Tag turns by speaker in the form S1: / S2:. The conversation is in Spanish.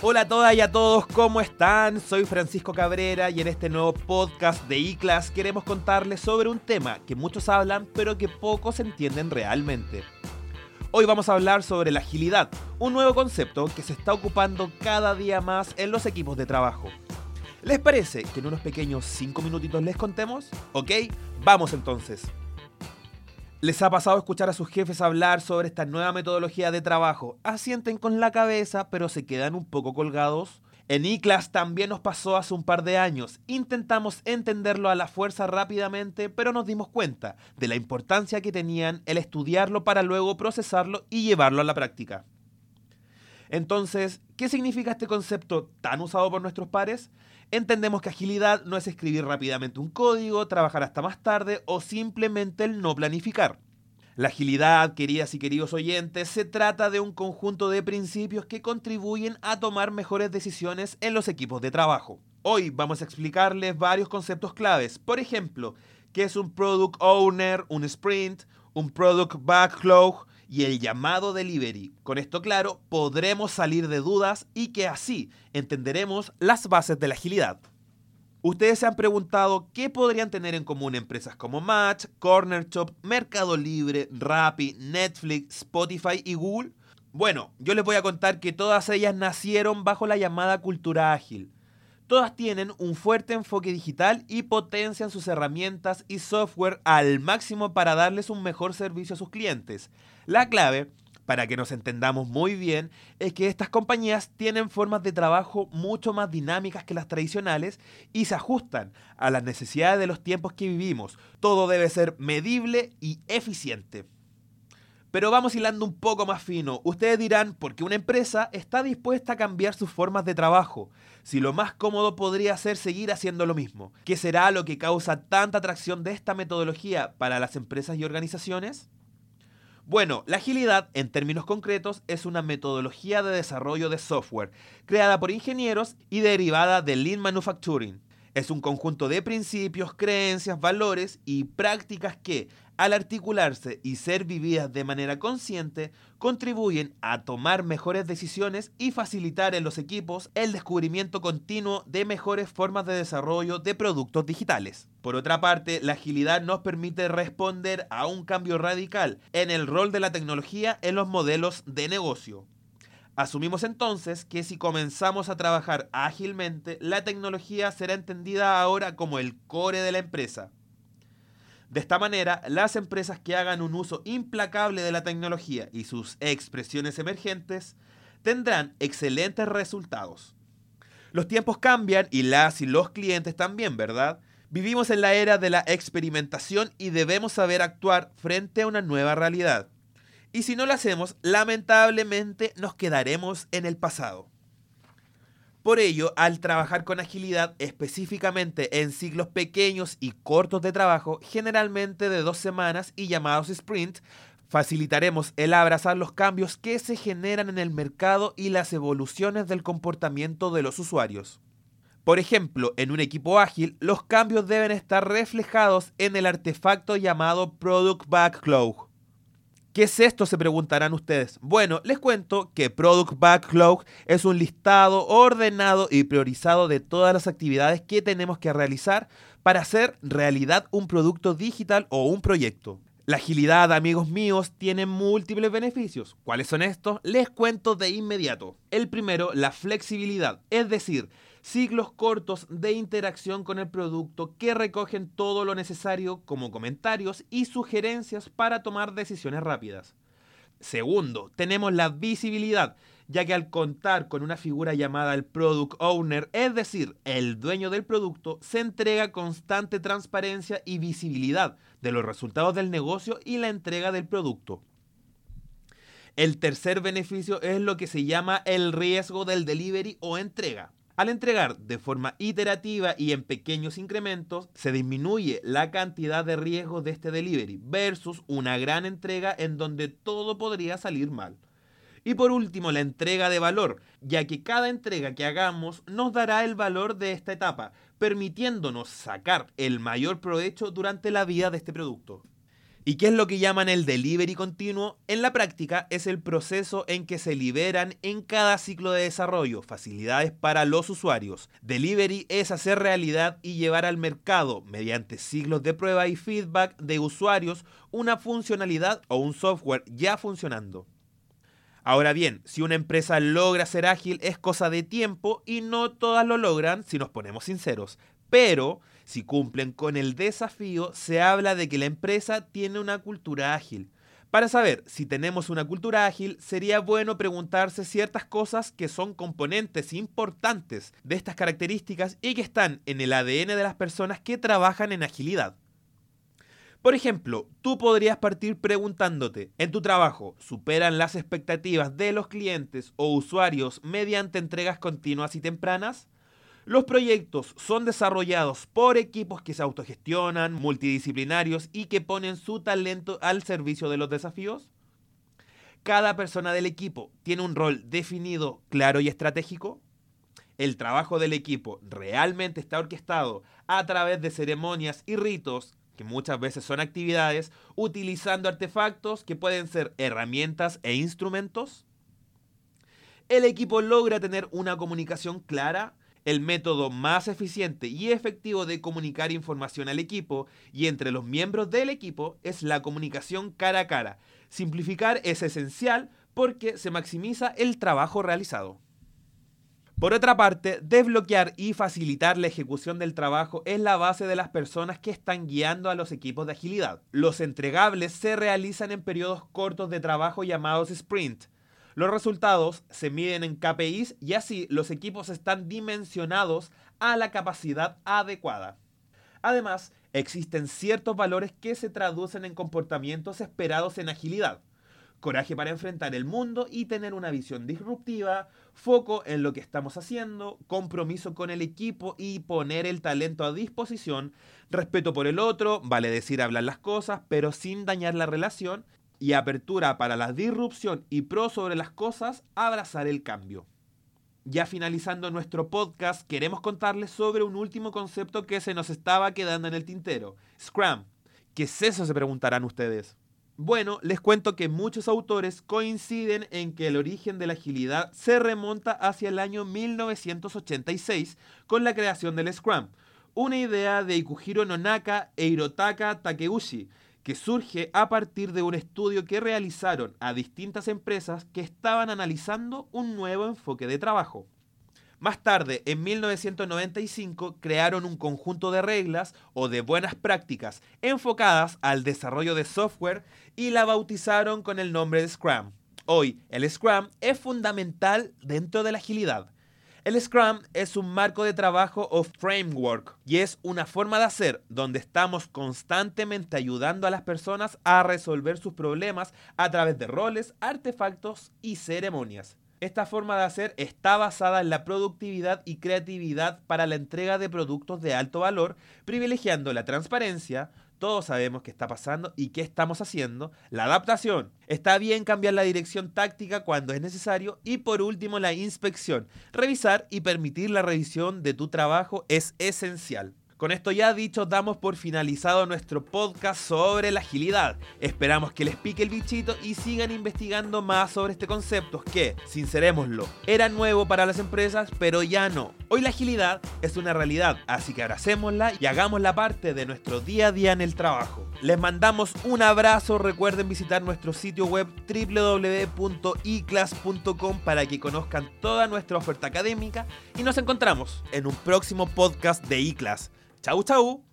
S1: Hola a todas y a todos, ¿cómo están? Soy Francisco Cabrera y en este nuevo podcast de iClass queremos contarles sobre un tema que muchos hablan pero que pocos entienden realmente. Hoy vamos a hablar sobre la agilidad, un nuevo concepto que se está ocupando cada día más en los equipos de trabajo. ¿Les parece que en unos pequeños 5 minutitos les contemos? ¿Ok? Vamos entonces. ¿Les ha pasado escuchar a sus jefes hablar sobre esta nueva metodología de trabajo? Asienten con la cabeza, pero se quedan un poco colgados. En iClass también nos pasó hace un par de años. Intentamos entenderlo a la fuerza rápidamente, pero nos dimos cuenta de la importancia que tenían el estudiarlo para luego procesarlo y llevarlo a la práctica. Entonces, ¿qué significa este concepto tan usado por nuestros pares? Entendemos que agilidad no es escribir rápidamente un código, trabajar hasta más tarde o simplemente el no planificar. La agilidad, queridas y queridos oyentes, se trata de un conjunto de principios que contribuyen a tomar mejores decisiones en los equipos de trabajo. Hoy vamos a explicarles varios conceptos claves. Por ejemplo, qué es un product owner, un sprint, un product backlog, y el llamado delivery. Con esto claro, podremos salir de dudas y que así entenderemos las bases de la agilidad. Ustedes se han preguntado qué podrían tener en común empresas como Match, Corner Shop, Mercado Libre, Rappi, Netflix, Spotify y Google. Bueno, yo les voy a contar que todas ellas nacieron bajo la llamada cultura ágil. Todas tienen un fuerte enfoque digital y potencian sus herramientas y software al máximo para darles un mejor servicio a sus clientes. La clave, para que nos entendamos muy bien, es que estas compañías tienen formas de trabajo mucho más dinámicas que las tradicionales y se ajustan a las necesidades de los tiempos que vivimos. Todo debe ser medible y eficiente. Pero vamos hilando un poco más fino. Ustedes dirán, ¿por qué una empresa está dispuesta a cambiar sus formas de trabajo? Si lo más cómodo podría ser seguir haciendo lo mismo. ¿Qué será lo que causa tanta atracción de esta metodología para las empresas y organizaciones? Bueno, la agilidad, en términos concretos, es una metodología de desarrollo de software creada por ingenieros y derivada del Lean Manufacturing. Es un conjunto de principios, creencias, valores y prácticas que, al articularse y ser vividas de manera consciente, contribuyen a tomar mejores decisiones y facilitar en los equipos el descubrimiento continuo de mejores formas de desarrollo de productos digitales. Por otra parte, la agilidad nos permite responder a un cambio radical en el rol de la tecnología en los modelos de negocio. Asumimos entonces que si comenzamos a trabajar ágilmente, la tecnología será entendida ahora como el core de la empresa. De esta manera, las empresas que hagan un uso implacable de la tecnología y sus expresiones emergentes tendrán excelentes resultados. Los tiempos cambian y las y los clientes también, ¿verdad? Vivimos en la era de la experimentación y debemos saber actuar frente a una nueva realidad. Y si no lo hacemos, lamentablemente nos quedaremos en el pasado. Por ello, al trabajar con agilidad, específicamente en ciclos pequeños y cortos de trabajo, generalmente de dos semanas y llamados sprint, facilitaremos el abrazar los cambios que se generan en el mercado y las evoluciones del comportamiento de los usuarios. Por ejemplo, en un equipo ágil, los cambios deben estar reflejados en el artefacto llamado Product Backlog ¿Qué es esto? Se preguntarán ustedes. Bueno, les cuento que Product Backlog es un listado ordenado y priorizado de todas las actividades que tenemos que realizar para hacer realidad un producto digital o un proyecto. La agilidad, amigos míos, tiene múltiples beneficios. ¿Cuáles son estos? Les cuento de inmediato. El primero, la flexibilidad, es decir, ciclos cortos de interacción con el producto que recogen todo lo necesario como comentarios y sugerencias para tomar decisiones rápidas. Segundo, tenemos la visibilidad, ya que al contar con una figura llamada el Product Owner, es decir, el dueño del producto, se entrega constante transparencia y visibilidad de los resultados del negocio y la entrega del producto. El tercer beneficio es lo que se llama el riesgo del delivery o entrega. Al entregar de forma iterativa y en pequeños incrementos, se disminuye la cantidad de riesgo de este delivery versus una gran entrega en donde todo podría salir mal. Y por último, la entrega de valor, ya que cada entrega que hagamos nos dará el valor de esta etapa, permitiéndonos sacar el mayor provecho durante la vida de este producto. ¿Y qué es lo que llaman el delivery continuo? En la práctica es el proceso en que se liberan en cada ciclo de desarrollo facilidades para los usuarios. Delivery es hacer realidad y llevar al mercado, mediante ciclos de prueba y feedback de usuarios, una funcionalidad o un software ya funcionando. Ahora bien, si una empresa logra ser ágil es cosa de tiempo y no todas lo logran si nos ponemos sinceros. Pero si cumplen con el desafío, se habla de que la empresa tiene una cultura ágil. Para saber si tenemos una cultura ágil, sería bueno preguntarse ciertas cosas que son componentes importantes de estas características y que están en el ADN de las personas que trabajan en agilidad. Por ejemplo, tú podrías partir preguntándote, ¿en tu trabajo superan las expectativas de los clientes o usuarios mediante entregas continuas y tempranas? Los proyectos son desarrollados por equipos que se autogestionan, multidisciplinarios y que ponen su talento al servicio de los desafíos. Cada persona del equipo tiene un rol definido, claro y estratégico. El trabajo del equipo realmente está orquestado a través de ceremonias y ritos, que muchas veces son actividades, utilizando artefactos que pueden ser herramientas e instrumentos. El equipo logra tener una comunicación clara, el método más eficiente y efectivo de comunicar información al equipo y entre los miembros del equipo es la comunicación cara a cara. Simplificar es esencial porque se maximiza el trabajo realizado. Por otra parte, desbloquear y facilitar la ejecución del trabajo es la base de las personas que están guiando a los equipos de agilidad. Los entregables se realizan en periodos cortos de trabajo llamados sprint, los resultados se miden en KPIs y así los equipos están dimensionados a la capacidad adecuada. Además, existen ciertos valores que se traducen en comportamientos esperados en agilidad. Coraje para enfrentar el mundo y tener una visión disruptiva, foco en lo que estamos haciendo, compromiso con el equipo y poner el talento a disposición, respeto por el otro, vale decir hablar las cosas, pero sin dañar la relación, y apertura para la disrupción y pro sobre las cosas, abrazar el cambio. Ya finalizando nuestro podcast, queremos contarles sobre un último concepto que se nos estaba quedando en el tintero, Scrum. ¿Qué es eso? se preguntarán ustedes. Bueno, les cuento que muchos autores coinciden en que el origen de la agilidad se remonta hacia el año 1986 con la creación del Scrum, una idea de Ikuhiro Nonaka e Hirotaka Takeuchi, que surge a partir de un estudio que realizaron a distintas empresas que estaban analizando un nuevo enfoque de trabajo. Más tarde, en 1995, crearon un conjunto de reglas o de buenas prácticas enfocadas al desarrollo de software y la bautizaron con el nombre de Scrum. Hoy, el Scrum es fundamental dentro de la agilidad el Scrum es un marco de trabajo o framework y es una forma de hacer donde estamos constantemente ayudando a las personas a resolver sus problemas a través de roles, artefactos y ceremonias. Esta forma de hacer está basada en la productividad y creatividad para la entrega de productos de alto valor, privilegiando la transparencia, todos sabemos qué está pasando y qué estamos haciendo. La adaptación. Está bien cambiar la dirección táctica cuando es necesario. Y por último, la inspección. Revisar y permitir la revisión de tu trabajo es esencial. Con esto ya dicho, damos por finalizado nuestro podcast sobre la agilidad. Esperamos que les pique el bichito y sigan investigando más sobre este concepto que, sincerémoslo, era nuevo para las empresas, pero ya no. Hoy la agilidad es una realidad, así que abracémosla y hagámosla parte de nuestro día a día en el trabajo. Les mandamos un abrazo, recuerden visitar nuestro sitio web www.iclass.com para que conozcan toda nuestra oferta académica y nos encontramos en un próximo podcast de iClass. Chau, chau.